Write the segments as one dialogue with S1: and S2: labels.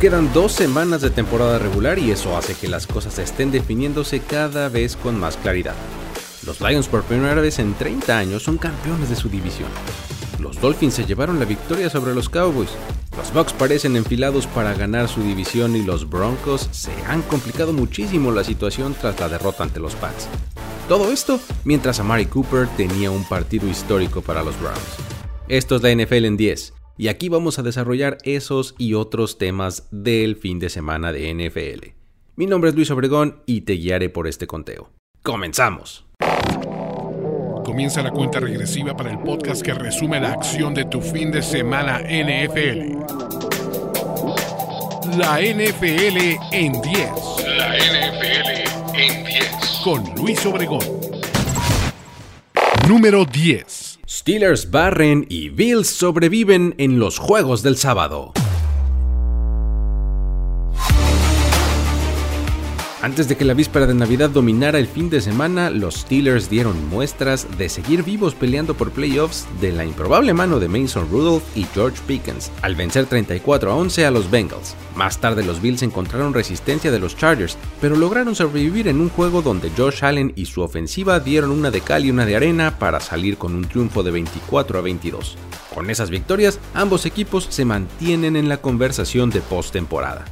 S1: Quedan dos semanas de temporada regular y eso hace que las cosas estén definiéndose cada vez con más claridad. Los Lions por primera vez en 30 años son campeones de su división. Los Dolphins se llevaron la victoria sobre los Cowboys. Los Bucks parecen enfilados para ganar su división y los Broncos se han complicado muchísimo la situación tras la derrota ante los Pats. Todo esto mientras Amari Cooper tenía un partido histórico para los Browns. Esto es la NFL en 10 y aquí vamos a desarrollar esos y otros temas del fin de semana de NFL. Mi nombre es Luis Obregón y te guiaré por este conteo. ¡Comenzamos!
S2: Comienza la cuenta regresiva para el podcast que resume la acción de tu fin de semana NFL. La NFL en 10. La NFL en 10. Con Luis Obregón. Número 10.
S1: Steelers barren y Bills sobreviven en los juegos del sábado. Antes de que la víspera de Navidad dominara el fin de semana, los Steelers dieron muestras de seguir vivos peleando por playoffs de la improbable mano de Mason Rudolph y George Pickens, al vencer 34 a 11 a los Bengals. Más tarde los Bills encontraron resistencia de los Chargers, pero lograron sobrevivir en un juego donde Josh Allen y su ofensiva dieron una de cal y una de arena para salir con un triunfo de 24 a 22. Con esas victorias, ambos equipos se mantienen en la conversación de postemporada.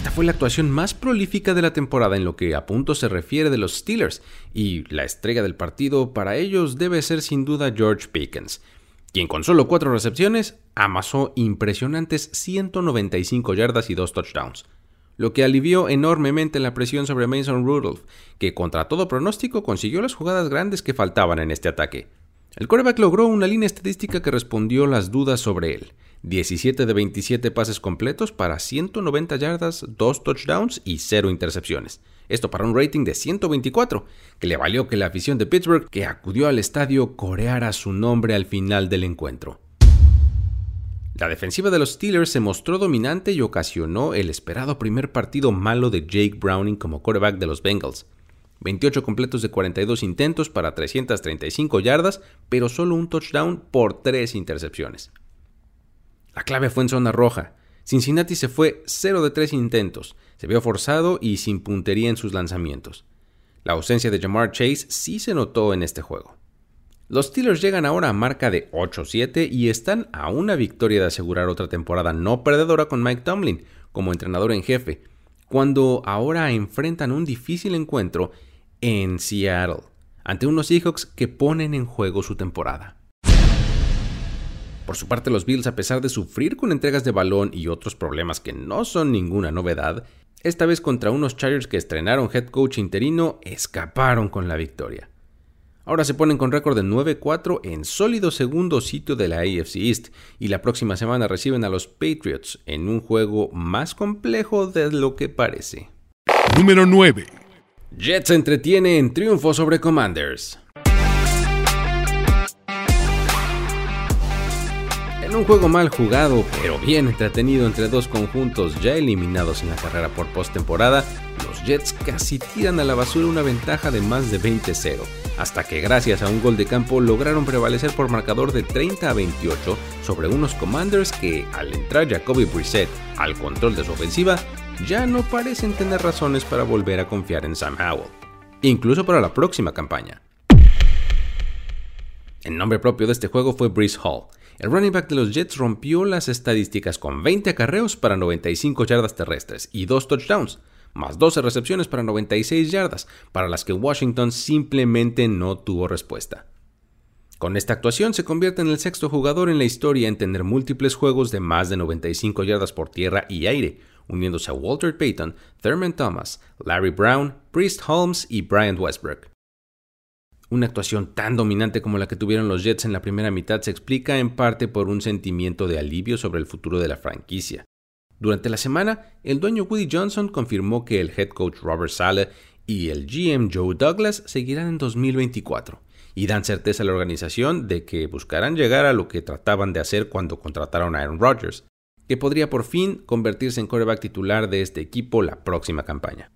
S1: Esta fue la actuación más prolífica de la temporada en lo que a punto se refiere de los Steelers, y la estrella del partido para ellos debe ser sin duda George Pickens, quien con solo cuatro recepciones amasó impresionantes 195 yardas y dos touchdowns, lo que alivió enormemente la presión sobre Mason Rudolph, que contra todo pronóstico consiguió las jugadas grandes que faltaban en este ataque. El quarterback logró una línea estadística que respondió las dudas sobre él, 17 de 27 pases completos para 190 yardas, 2 touchdowns y 0 intercepciones. Esto para un rating de 124, que le valió que la afición de Pittsburgh, que acudió al estadio, coreara su nombre al final del encuentro. La defensiva de los Steelers se mostró dominante y ocasionó el esperado primer partido malo de Jake Browning como quarterback de los Bengals. 28 completos de 42 intentos para 335 yardas, pero solo un touchdown por 3 intercepciones. La clave fue en zona roja. Cincinnati se fue 0 de 3 intentos, se vio forzado y sin puntería en sus lanzamientos. La ausencia de Jamar Chase sí se notó en este juego. Los Steelers llegan ahora a marca de 8-7 y están a una victoria de asegurar otra temporada no perdedora con Mike Tomlin como entrenador en jefe, cuando ahora enfrentan un difícil encuentro en Seattle, ante unos Seahawks que ponen en juego su temporada. Por su parte, los Bills, a pesar de sufrir con entregas de balón y otros problemas que no son ninguna novedad, esta vez contra unos Chargers que estrenaron head coach interino, escaparon con la victoria. Ahora se ponen con récord de 9-4 en sólido segundo sitio de la AFC East y la próxima semana reciben a los Patriots en un juego más complejo de lo que parece.
S2: Número 9.
S1: Jets entretiene en triunfo sobre Commanders. En un juego mal jugado, pero bien entretenido entre dos conjuntos ya eliminados en la carrera por postemporada, los Jets casi tiran a la basura una ventaja de más de 20-0, hasta que gracias a un gol de campo lograron prevalecer por marcador de 30 a 28 sobre unos Commanders que, al entrar Jacoby Brissett al control de su ofensiva, ya no parecen tener razones para volver a confiar en Sam Howell, incluso para la próxima campaña. El nombre propio de este juego fue Brice Hall, el running back de los Jets rompió las estadísticas con 20 acarreos para 95 yardas terrestres y 2 touchdowns, más 12 recepciones para 96 yardas, para las que Washington simplemente no tuvo respuesta. Con esta actuación se convierte en el sexto jugador en la historia en tener múltiples juegos de más de 95 yardas por tierra y aire, uniéndose a Walter Payton, Thurman Thomas, Larry Brown, Priest Holmes y Brian Westbrook. Una actuación tan dominante como la que tuvieron los Jets en la primera mitad se explica en parte por un sentimiento de alivio sobre el futuro de la franquicia. Durante la semana, el dueño Woody Johnson confirmó que el head coach Robert Sale y el GM Joe Douglas seguirán en 2024 y dan certeza a la organización de que buscarán llegar a lo que trataban de hacer cuando contrataron a Aaron Rodgers, que podría por fin convertirse en quarterback titular de este equipo la próxima campaña.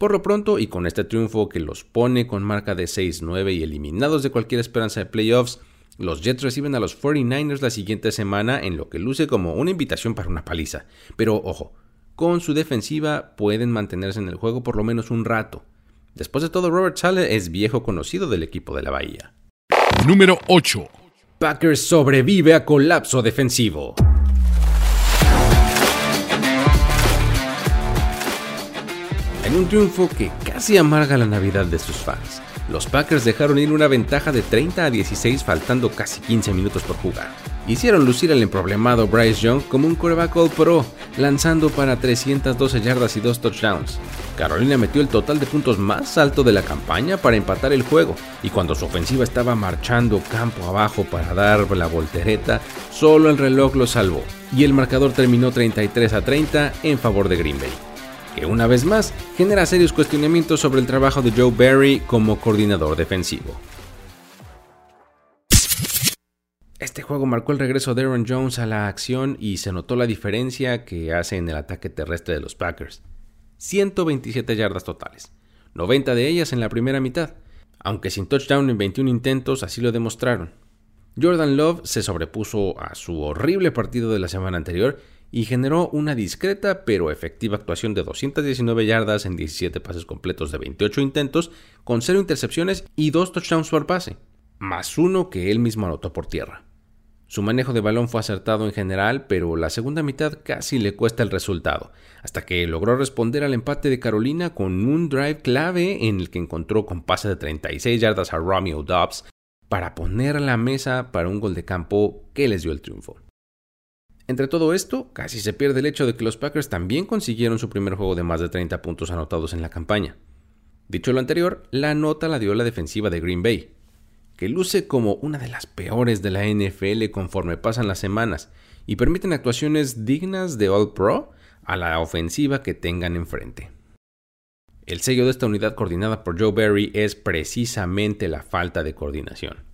S1: Por lo pronto, y con este triunfo que los pone con marca de 6-9 y eliminados de cualquier esperanza de playoffs, Los Jets reciben a los 49ers la siguiente semana en lo que luce como una invitación para una paliza. Pero ojo, con su defensiva pueden mantenerse en el juego por lo menos un rato. Después de todo, Robert Sale es viejo conocido del equipo de la Bahía.
S2: Número 8.
S1: Packers sobrevive a colapso defensivo. Un triunfo que casi amarga la Navidad de sus fans, los Packers dejaron ir una ventaja de 30 a 16 faltando casi 15 minutos por jugar. Hicieron lucir al emproblemado Bryce Young como un quarterback all pro, lanzando para 312 yardas y 2 touchdowns. Carolina metió el total de puntos más alto de la campaña para empatar el juego, y cuando su ofensiva estaba marchando campo abajo para dar la voltereta, solo el reloj lo salvó, y el marcador terminó 33 a 30 en favor de Green Bay que una vez más genera serios cuestionamientos sobre el trabajo de Joe Barry como coordinador defensivo. Este juego marcó el regreso de Aaron Jones a la acción y se notó la diferencia que hace en el ataque terrestre de los Packers. 127 yardas totales, 90 de ellas en la primera mitad, aunque sin touchdown en 21 intentos así lo demostraron. Jordan Love se sobrepuso a su horrible partido de la semana anterior y generó una discreta pero efectiva actuación de 219 yardas en 17 pases completos de 28 intentos, con 0 intercepciones y 2 touchdowns por pase, más uno que él mismo anotó por tierra. Su manejo de balón fue acertado en general, pero la segunda mitad casi le cuesta el resultado, hasta que logró responder al empate de Carolina con un drive clave en el que encontró con pase de 36 yardas a Romeo Dobbs para poner la mesa para un gol de campo que les dio el triunfo. Entre todo esto, casi se pierde el hecho de que los Packers también consiguieron su primer juego de más de 30 puntos anotados en la campaña. Dicho lo anterior, la nota la dio la defensiva de Green Bay, que luce como una de las peores de la NFL conforme pasan las semanas y permiten actuaciones dignas de All Pro a la ofensiva que tengan enfrente. El sello de esta unidad coordinada por Joe Barry es precisamente la falta de coordinación.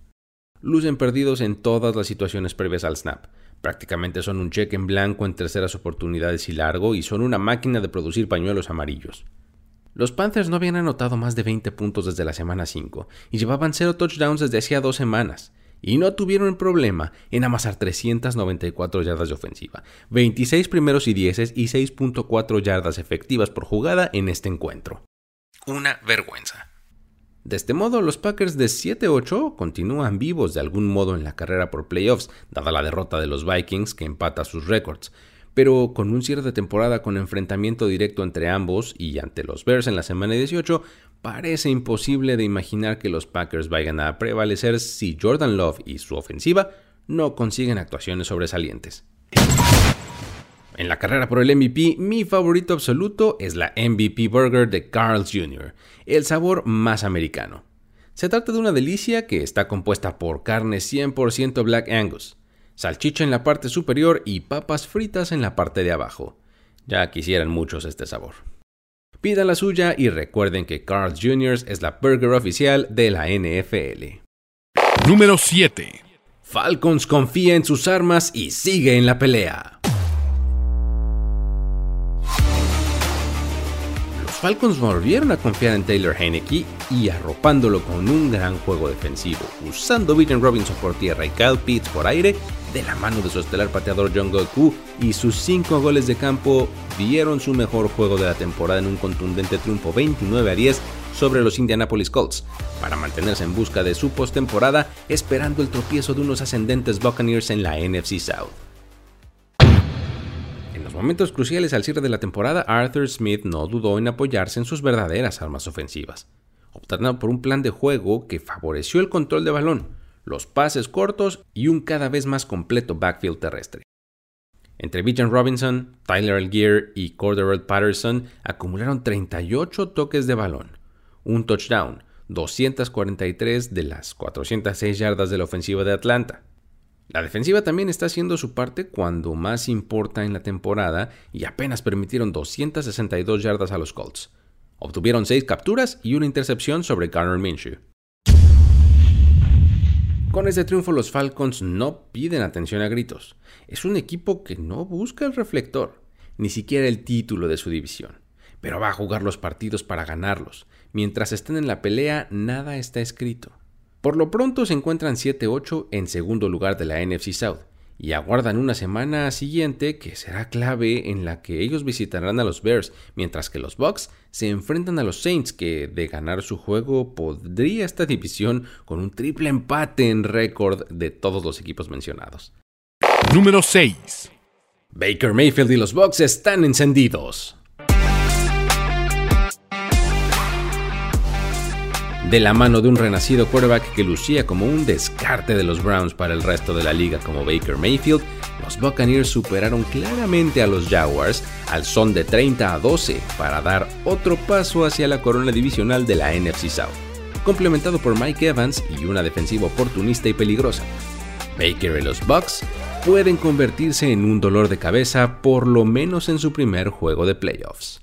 S1: Lucen perdidos en todas las situaciones previas al snap, Prácticamente son un cheque en blanco en terceras oportunidades y largo y son una máquina de producir pañuelos amarillos. Los Panthers no habían anotado más de 20 puntos desde la semana 5 y llevaban 0 touchdowns desde hacía dos semanas. Y no tuvieron problema en amasar 394 yardas de ofensiva, 26 primeros y dieces y 6.4 yardas efectivas por jugada en este encuentro. Una vergüenza. De este modo, los Packers de 7-8 continúan vivos de algún modo en la carrera por playoffs, dada la derrota de los Vikings que empata sus récords. Pero con un cierre de temporada con enfrentamiento directo entre ambos y ante los Bears en la semana 18, parece imposible de imaginar que los Packers vayan a prevalecer si Jordan Love y su ofensiva no consiguen actuaciones sobresalientes. En la carrera por el MVP, mi favorito absoluto es la MVP Burger de Carl's Jr., el sabor más americano. Se trata de una delicia que está compuesta por carne 100% Black Angus, salchicha en la parte superior y papas fritas en la parte de abajo. Ya quisieran muchos este sabor. Pidan la suya y recuerden que Carl's Jr. es la burger oficial de la NFL.
S2: Número 7.
S1: Falcons confía en sus armas y sigue en la pelea. Falcons volvieron a confiar en Taylor Heineke y arropándolo con un gran juego defensivo, usando William Robinson por tierra y Kyle Pitts por aire, de la mano de su estelar pateador John Goku y sus 5 goles de campo dieron su mejor juego de la temporada en un contundente triunfo 29 a 10 sobre los Indianapolis Colts, para mantenerse en busca de su postemporada esperando el tropiezo de unos ascendentes Buccaneers en la NFC South momentos cruciales al cierre de la temporada, Arthur Smith no dudó en apoyarse en sus verdaderas armas ofensivas, optando por un plan de juego que favoreció el control de balón, los pases cortos y un cada vez más completo backfield terrestre. Entre Bijan Robinson, Tyler Algier y Corderell Patterson acumularon 38 toques de balón, un touchdown, 243 de las 406 yardas de la ofensiva de Atlanta, la defensiva también está haciendo su parte cuando más importa en la temporada y apenas permitieron 262 yardas a los Colts. Obtuvieron 6 capturas y una intercepción sobre Garner Minshew. Con este triunfo los Falcons no piden atención a gritos. Es un equipo que no busca el reflector, ni siquiera el título de su división, pero va a jugar los partidos para ganarlos. Mientras estén en la pelea, nada está escrito. Por lo pronto se encuentran 7-8 en segundo lugar de la NFC South y aguardan una semana siguiente que será clave en la que ellos visitarán a los Bears, mientras que los Bucks se enfrentan a los Saints, que de ganar su juego podría esta división con un triple empate en récord de todos los equipos mencionados.
S2: Número 6.
S1: Baker Mayfield y los Bucks están encendidos. De la mano de un renacido quarterback que lucía como un descarte de los Browns para el resto de la liga como Baker Mayfield, los Buccaneers superaron claramente a los Jaguars al son de 30 a 12 para dar otro paso hacia la corona divisional de la NFC South, complementado por Mike Evans y una defensiva oportunista y peligrosa. Baker y los Bucks pueden convertirse en un dolor de cabeza por lo menos en su primer juego de playoffs.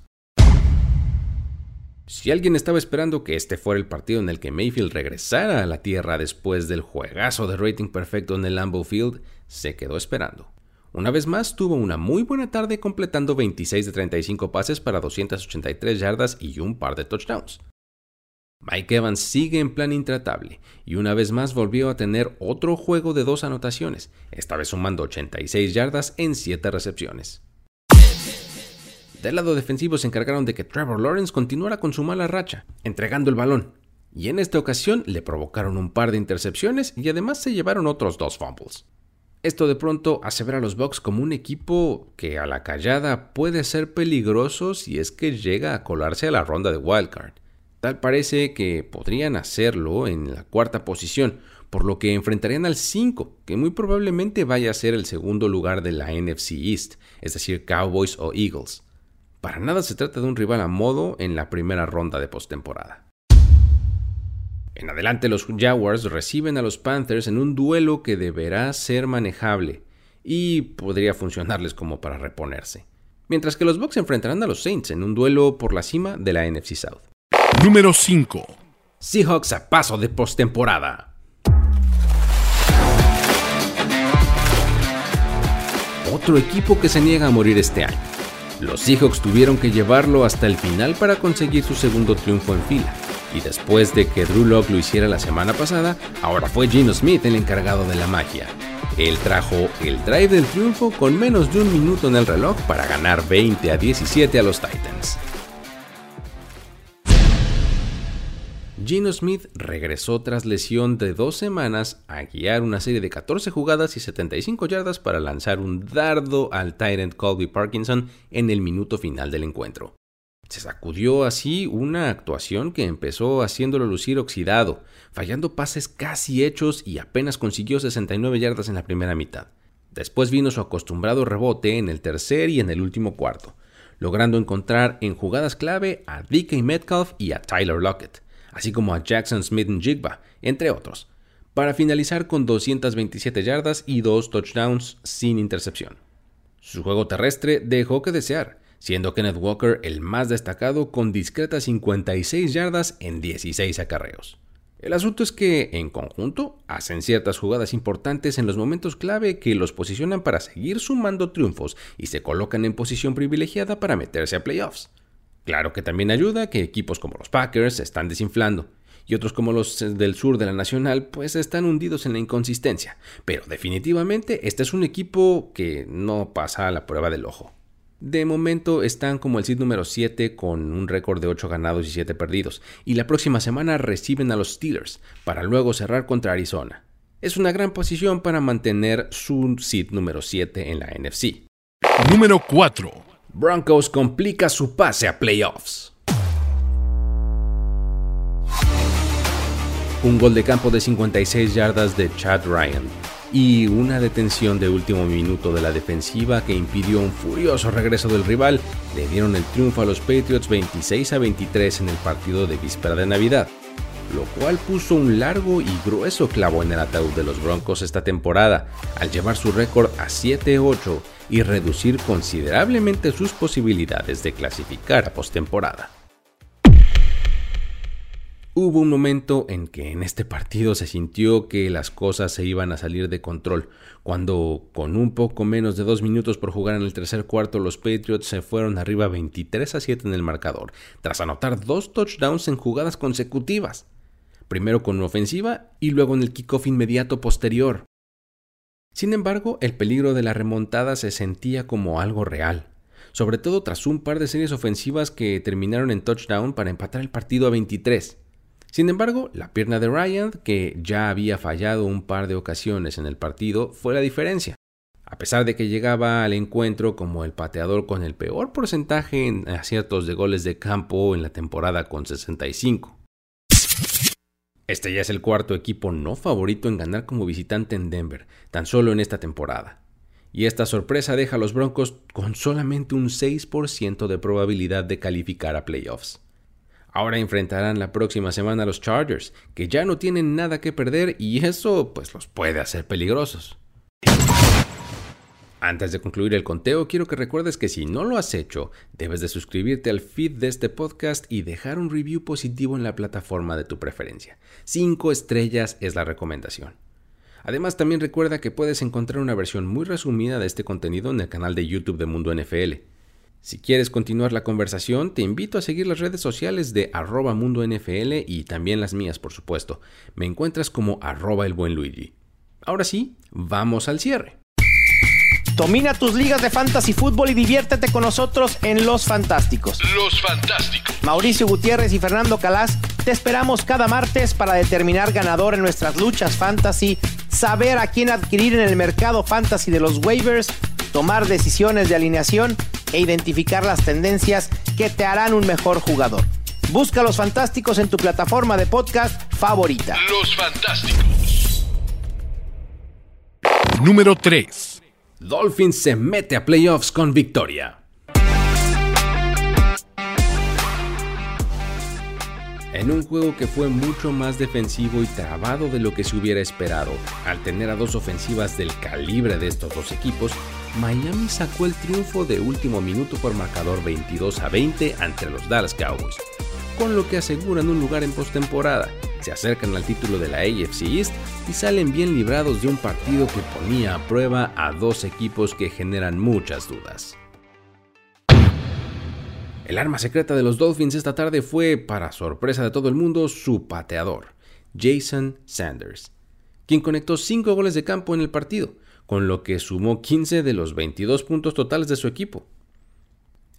S1: Si alguien estaba esperando que este fuera el partido en el que Mayfield regresara a la tierra después del juegazo de rating perfecto en el Lambeau Field, se quedó esperando. Una vez más tuvo una muy buena tarde completando 26 de 35 pases para 283 yardas y un par de touchdowns. Mike Evans sigue en plan intratable y una vez más volvió a tener otro juego de dos anotaciones, esta vez sumando 86 yardas en 7 recepciones. Del lado defensivo se encargaron de que Trevor Lawrence continuara con su mala racha, entregando el balón, y en esta ocasión le provocaron un par de intercepciones y además se llevaron otros dos fumbles. Esto de pronto hace ver a los Bucks como un equipo que a la callada puede ser peligroso si es que llega a colarse a la ronda de wildcard. Tal parece que podrían hacerlo en la cuarta posición, por lo que enfrentarían al 5, que muy probablemente vaya a ser el segundo lugar de la NFC East, es decir, Cowboys o Eagles. Para nada se trata de un rival a modo en la primera ronda de postemporada. En adelante los Jaguars reciben a los Panthers en un duelo que deberá ser manejable y podría funcionarles como para reponerse. Mientras que los Bucks enfrentarán a los Saints en un duelo por la cima de la NFC South.
S2: Número 5.
S1: Seahawks a paso de postemporada. Otro equipo que se niega a morir este año. Los Seahawks tuvieron que llevarlo hasta el final para conseguir su segundo triunfo en fila. Y después de que Drew Locke lo hiciera la semana pasada, ahora fue Gino Smith el encargado de la magia. Él trajo el drive del triunfo con menos de un minuto en el reloj para ganar 20 a 17 a los Titans. Gino Smith regresó tras lesión de dos semanas a guiar una serie de 14 jugadas y 75 yardas para lanzar un dardo al Tyrant Colby Parkinson en el minuto final del encuentro. Se sacudió así una actuación que empezó haciéndolo lucir oxidado, fallando pases casi hechos y apenas consiguió 69 yardas en la primera mitad. Después vino su acostumbrado rebote en el tercer y en el último cuarto, logrando encontrar en jugadas clave a DK Metcalf y a Tyler Lockett así como a Jackson Smith Jigba, entre otros, para finalizar con 227 yardas y dos touchdowns sin intercepción. Su juego terrestre dejó que desear, siendo Kenneth Walker el más destacado con discretas 56 yardas en 16 acarreos. El asunto es que, en conjunto, hacen ciertas jugadas importantes en los momentos clave que los posicionan para seguir sumando triunfos y se colocan en posición privilegiada para meterse a playoffs. Claro que también ayuda que equipos como los Packers se están desinflando y otros como los del sur de la Nacional pues están hundidos en la inconsistencia, pero definitivamente este es un equipo que no pasa a la prueba del ojo. De momento están como el seed número 7 con un récord de 8 ganados y 7 perdidos, y la próxima semana reciben a los Steelers para luego cerrar contra Arizona. Es una gran posición para mantener su seed número 7 en la NFC.
S2: Número 4.
S1: Broncos complica su pase a playoffs. Un gol de campo de 56 yardas de Chad Ryan y una detención de último minuto de la defensiva que impidió un furioso regreso del rival le dieron el triunfo a los Patriots 26 a 23 en el partido de víspera de Navidad, lo cual puso un largo y grueso clavo en el ataúd de los Broncos esta temporada al llevar su récord a 7-8 y reducir considerablemente sus posibilidades de clasificar a postemporada. Hubo un momento en que en este partido se sintió que las cosas se iban a salir de control, cuando con un poco menos de dos minutos por jugar en el tercer cuarto los Patriots se fueron arriba 23 a 7 en el marcador, tras anotar dos touchdowns en jugadas consecutivas. Primero con una ofensiva y luego en el kickoff inmediato posterior. Sin embargo, el peligro de la remontada se sentía como algo real, sobre todo tras un par de series ofensivas que terminaron en touchdown para empatar el partido a 23. Sin embargo, la pierna de Ryan, que ya había fallado un par de ocasiones en el partido, fue la diferencia. A pesar de que llegaba al encuentro como el pateador con el peor porcentaje en aciertos de goles de campo en la temporada con 65. Este ya es el cuarto equipo no favorito en ganar como visitante en Denver, tan solo en esta temporada. Y esta sorpresa deja a los Broncos con solamente un 6% de probabilidad de calificar a playoffs. Ahora enfrentarán la próxima semana a los Chargers, que ya no tienen nada que perder y eso pues los puede hacer peligrosos. Antes de concluir el conteo, quiero que recuerdes que si no lo has hecho, debes de suscribirte al feed de este podcast y dejar un review positivo en la plataforma de tu preferencia. Cinco estrellas es la recomendación. Además, también recuerda que puedes encontrar una versión muy resumida de este contenido en el canal de YouTube de Mundo NFL. Si quieres continuar la conversación, te invito a seguir las redes sociales de arroba Mundo NFL y también las mías, por supuesto. Me encuentras como arroba el buen Luigi. Ahora sí, vamos al cierre.
S3: Domina tus ligas de fantasy fútbol y diviértete con nosotros en Los Fantásticos.
S2: Los Fantásticos.
S3: Mauricio Gutiérrez y Fernando Calas te esperamos cada martes para determinar ganador en nuestras luchas fantasy, saber a quién adquirir en el mercado fantasy de los waivers, tomar decisiones de alineación e identificar las tendencias que te harán un mejor jugador. Busca Los Fantásticos en tu plataforma de podcast favorita.
S2: Los Fantásticos. Número 3.
S1: Dolphins se mete a playoffs con victoria. En un juego que fue mucho más defensivo y trabado de lo que se hubiera esperado, al tener a dos ofensivas del calibre de estos dos equipos, Miami sacó el triunfo de último minuto por marcador 22 a 20 ante los Dallas Cowboys, con lo que aseguran un lugar en postemporada se acercan al título de la AFC East y salen bien librados de un partido que ponía a prueba a dos equipos que generan muchas dudas. El arma secreta de los Dolphins esta tarde fue, para sorpresa de todo el mundo, su pateador, Jason Sanders, quien conectó 5 goles de campo en el partido, con lo que sumó 15 de los 22 puntos totales de su equipo.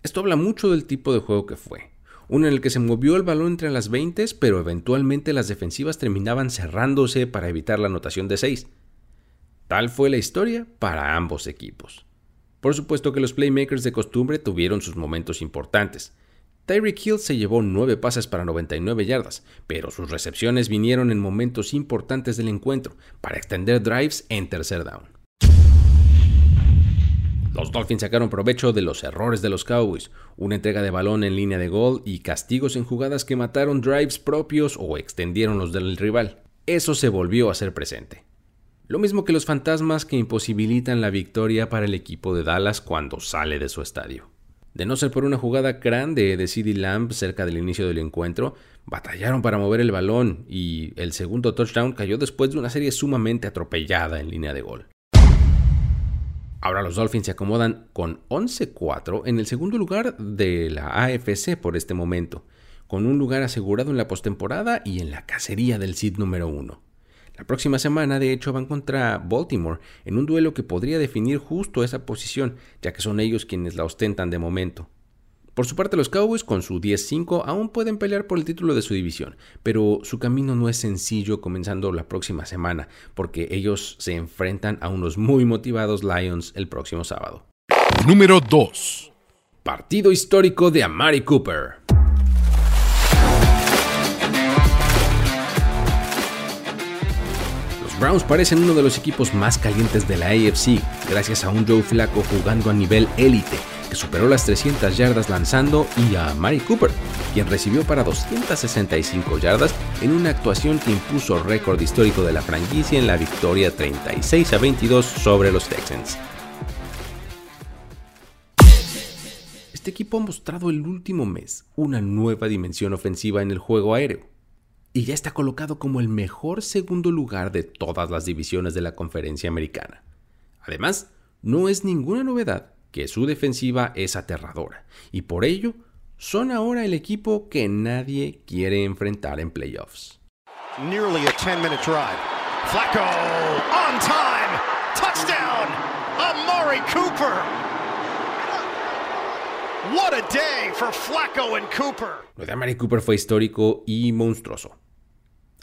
S1: Esto habla mucho del tipo de juego que fue, uno en el que se movió el balón entre las 20, pero eventualmente las defensivas terminaban cerrándose para evitar la anotación de 6. Tal fue la historia para ambos equipos. Por supuesto que los playmakers de costumbre tuvieron sus momentos importantes. Tyreek Hill se llevó 9 pases para 99 yardas, pero sus recepciones vinieron en momentos importantes del encuentro para extender drives en tercer down. Los Dolphins sacaron provecho de los errores de los Cowboys, una entrega de balón en línea de gol y castigos en jugadas que mataron drives propios o extendieron los del rival. Eso se volvió a ser presente. Lo mismo que los fantasmas que imposibilitan la victoria para el equipo de Dallas cuando sale de su estadio. De no ser por una jugada grande de CD Lamb cerca del inicio del encuentro, batallaron para mover el balón y el segundo touchdown cayó después de una serie sumamente atropellada en línea de gol. Ahora los Dolphins se acomodan con 11-4 en el segundo lugar de la AFC por este momento, con un lugar asegurado en la postemporada y en la cacería del seed número 1. La próxima semana, de hecho, van contra Baltimore en un duelo que podría definir justo esa posición, ya que son ellos quienes la ostentan de momento. Por su parte, los Cowboys, con su 10-5, aún pueden pelear por el título de su división, pero su camino no es sencillo comenzando la próxima semana, porque ellos se enfrentan a unos muy motivados Lions el próximo sábado.
S2: Número 2.
S1: Partido histórico de Amari Cooper. Los Browns parecen uno de los equipos más calientes de la AFC, gracias a un Joe Flaco jugando a nivel élite que superó las 300 yardas lanzando, y a Mari Cooper, quien recibió para 265 yardas en una actuación que impuso récord histórico de la franquicia en la victoria 36 a 22 sobre los Texans. Este equipo ha mostrado el último mes una nueva dimensión ofensiva en el juego aéreo y ya está colocado como el mejor segundo lugar de todas las divisiones de la conferencia americana. Además, no es ninguna novedad que su defensiva es aterradora y por ello son ahora el equipo que nadie quiere enfrentar en playoffs.
S4: nearly a 10-minute drive. Flacco on time. Touchdown. Amari Cooper. What a day for Flacco and Cooper.
S1: Lo de Amari Cooper fue histórico y monstruoso.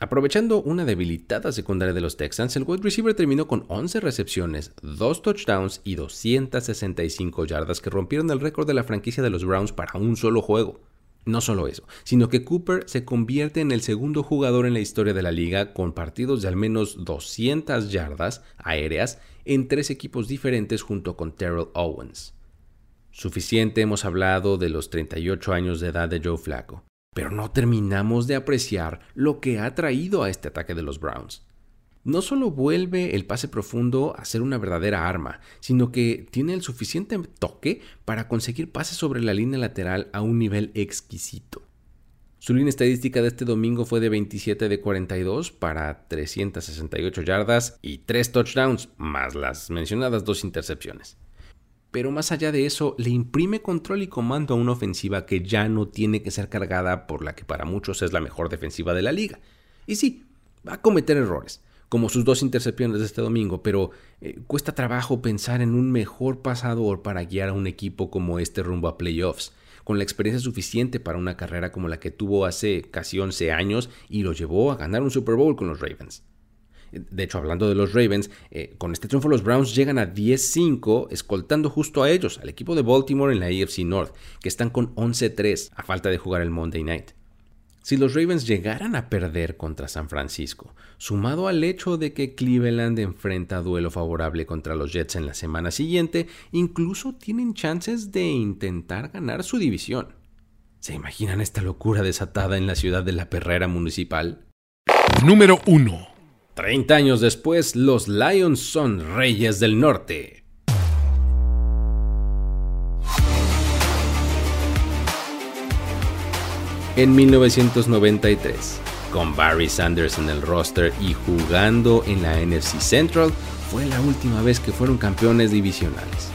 S1: Aprovechando una debilitada secundaria de los Texans, el wide receiver terminó con 11 recepciones, 2 touchdowns y 265 yardas que rompieron el récord de la franquicia de los Browns para un solo juego. No solo eso, sino que Cooper se convierte en el segundo jugador en la historia de la liga con partidos de al menos 200 yardas aéreas en tres equipos diferentes junto con Terrell Owens. Suficiente hemos hablado de los 38 años de edad de Joe Flacco pero no terminamos de apreciar lo que ha traído a este ataque de los Browns. No solo vuelve el pase profundo a ser una verdadera arma, sino que tiene el suficiente toque para conseguir pases sobre la línea lateral a un nivel exquisito. Su línea estadística de este domingo fue de 27 de 42 para 368 yardas y 3 touchdowns, más las mencionadas dos intercepciones pero más allá de eso, le imprime control y comando a una ofensiva que ya no tiene que ser cargada por la que para muchos es la mejor defensiva de la liga. Y sí, va a cometer errores, como sus dos intercepciones de este domingo, pero eh, cuesta trabajo pensar en un mejor pasador para guiar a un equipo como este rumbo a playoffs, con la experiencia suficiente para una carrera como la que tuvo hace casi 11 años y lo llevó a ganar un Super Bowl con los Ravens. De hecho, hablando de los Ravens, eh, con este triunfo los Browns llegan a 10-5, escoltando justo a ellos, al equipo de Baltimore en la AFC North, que están con 11-3 a falta de jugar el Monday Night. Si los Ravens llegaran a perder contra San Francisco, sumado al hecho de que Cleveland enfrenta duelo favorable contra los Jets en la semana siguiente, incluso tienen chances de intentar ganar su división. ¿Se imaginan esta locura desatada en la ciudad de la perrera municipal?
S2: Número 1.
S1: 30 años después, los Lions son reyes del norte. En 1993, con Barry Sanders en el roster y jugando en la NFC Central, fue la última vez que fueron campeones divisionales.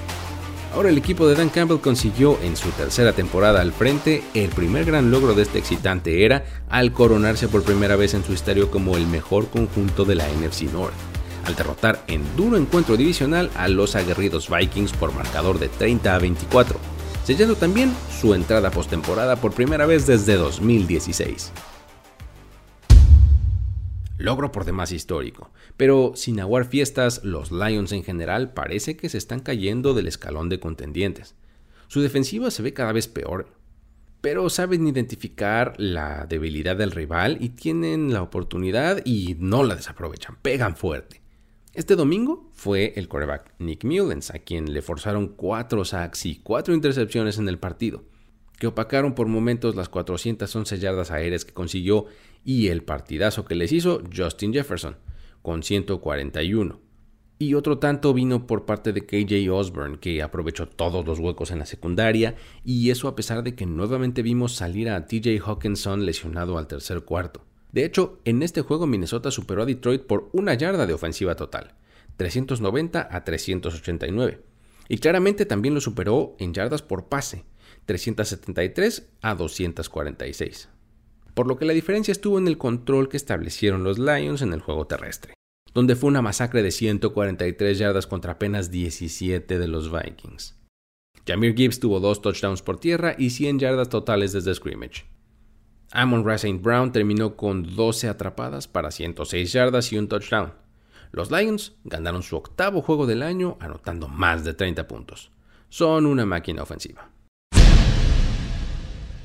S1: Ahora el equipo de Dan Campbell consiguió en su tercera temporada al frente el primer gran logro de esta excitante era al coronarse por primera vez en su estadio como el mejor conjunto de la NFC North, al derrotar en duro encuentro divisional a los aguerridos Vikings por marcador de 30 a 24, sellando también su entrada postemporada por primera vez desde 2016 logro por demás histórico, pero sin aguar fiestas, los Lions en general parece que se están cayendo del escalón de contendientes. Su defensiva se ve cada vez peor, pero saben identificar la debilidad del rival y tienen la oportunidad y no la desaprovechan, pegan fuerte. Este domingo fue el quarterback Nick Mullens a quien le forzaron cuatro sacks y cuatro intercepciones en el partido que opacaron por momentos las 411 yardas aéreas que consiguió y el partidazo que les hizo Justin Jefferson, con 141. Y otro tanto vino por parte de KJ Osborne, que aprovechó todos los huecos en la secundaria, y eso a pesar de que nuevamente vimos salir a TJ Hawkinson lesionado al tercer cuarto. De hecho, en este juego Minnesota superó a Detroit por una yarda de ofensiva total, 390 a 389. Y claramente también lo superó en yardas por pase, 373 a 246. Por lo que la diferencia estuvo en el control que establecieron los Lions en el juego terrestre, donde fue una masacre de 143 yardas contra apenas 17 de los Vikings. Jamir Gibbs tuvo dos touchdowns por tierra y 100 yardas totales desde scrimmage. Amon Ra Brown terminó con 12 atrapadas para 106 yardas y un touchdown. Los Lions ganaron su octavo juego del año anotando más de 30 puntos. Son una máquina ofensiva.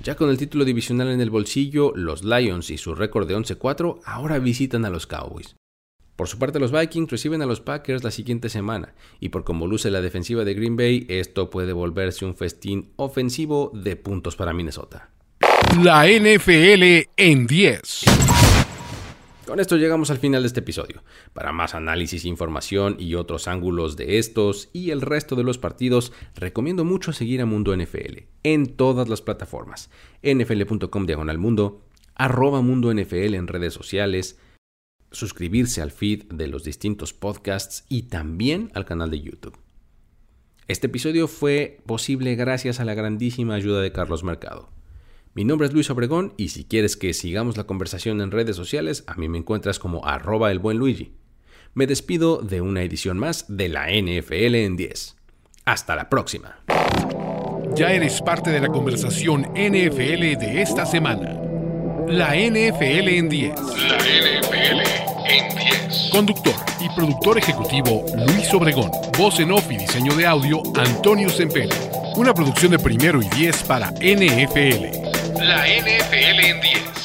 S1: Ya con el título divisional en el bolsillo, los Lions y su récord de 11-4 ahora visitan a los Cowboys. Por su parte, los Vikings reciben a los Packers la siguiente semana, y por cómo luce la defensiva de Green Bay, esto puede volverse un festín ofensivo de puntos para Minnesota.
S2: La NFL en 10.
S1: Con esto llegamos al final de este episodio. Para más análisis, información y otros ángulos de estos y el resto de los partidos, recomiendo mucho seguir a Mundo NFL en todas las plataformas. nfl.com diagonal arroba mundo NFL en redes sociales, suscribirse al feed de los distintos podcasts y también al canal de YouTube. Este episodio fue posible gracias a la grandísima ayuda de Carlos Mercado. Mi nombre es Luis Obregón y si quieres que sigamos la conversación en redes sociales, a mí me encuentras como arroba el buen Luigi. Me despido de una edición más de la NFL en 10. Hasta la próxima.
S2: Ya eres parte de la conversación NFL de esta semana. La NFL en 10. La NFL en 10. Conductor y productor ejecutivo Luis Obregón. Voz en off y diseño de audio Antonio Sempere. Una producción de primero y 10 para NFL. La NFL en 10.